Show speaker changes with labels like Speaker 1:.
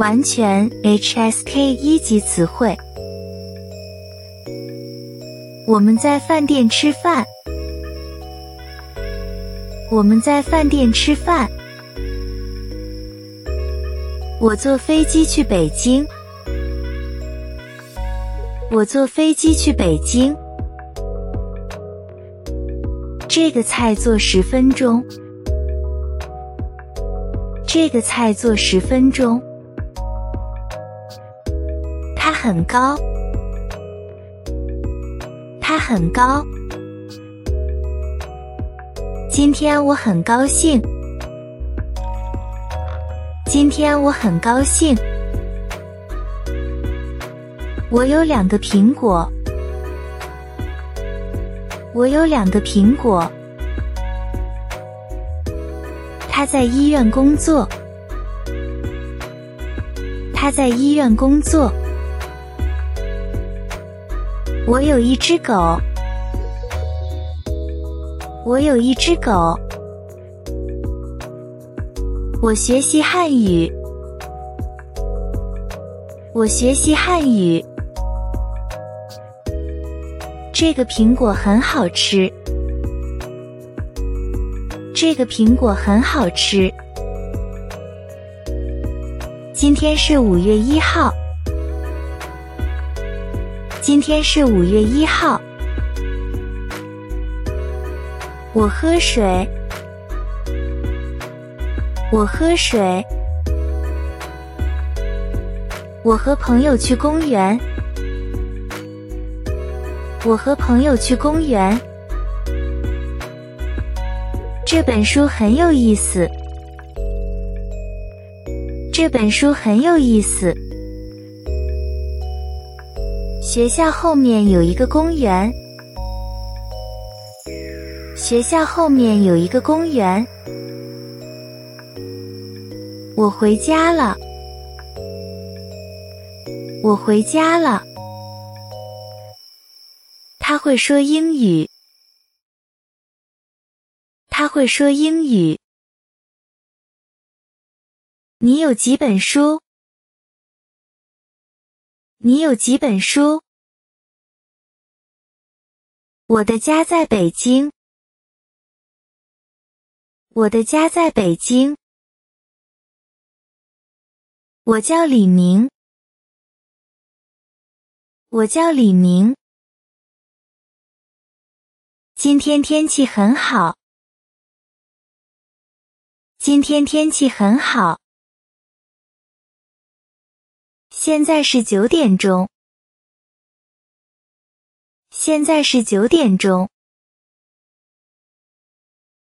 Speaker 1: 完全 HSK 一级词汇。我们在饭店吃饭。我们在饭店吃饭。我坐飞机去北京。我坐飞机去北京。这个菜做十分钟。这个菜做十分钟。很高。它很高。今天我很高兴。今天我很高兴。我有两个苹果。我有两个苹果。他在医院工作。他在医院工作。我有一只狗。我有一只狗。我学习汉语。我学习汉语。这个苹果很好吃。这个苹果很好吃。今天是五月一号。今天是五月一号。我喝水。我喝水。我和朋友去公园。我和朋友去公园。这本书很有意思。这本书很有意思。学校后面有一个公园。学校后面有一个公园。我回家了。我回家了。他会说英语。他会说英语。你有几本书？你有几本书？我的家在北京。我的家在北京。我叫李明。我叫李明。今天天气很好。今天天气很好。现在是九点钟。现在是九点钟。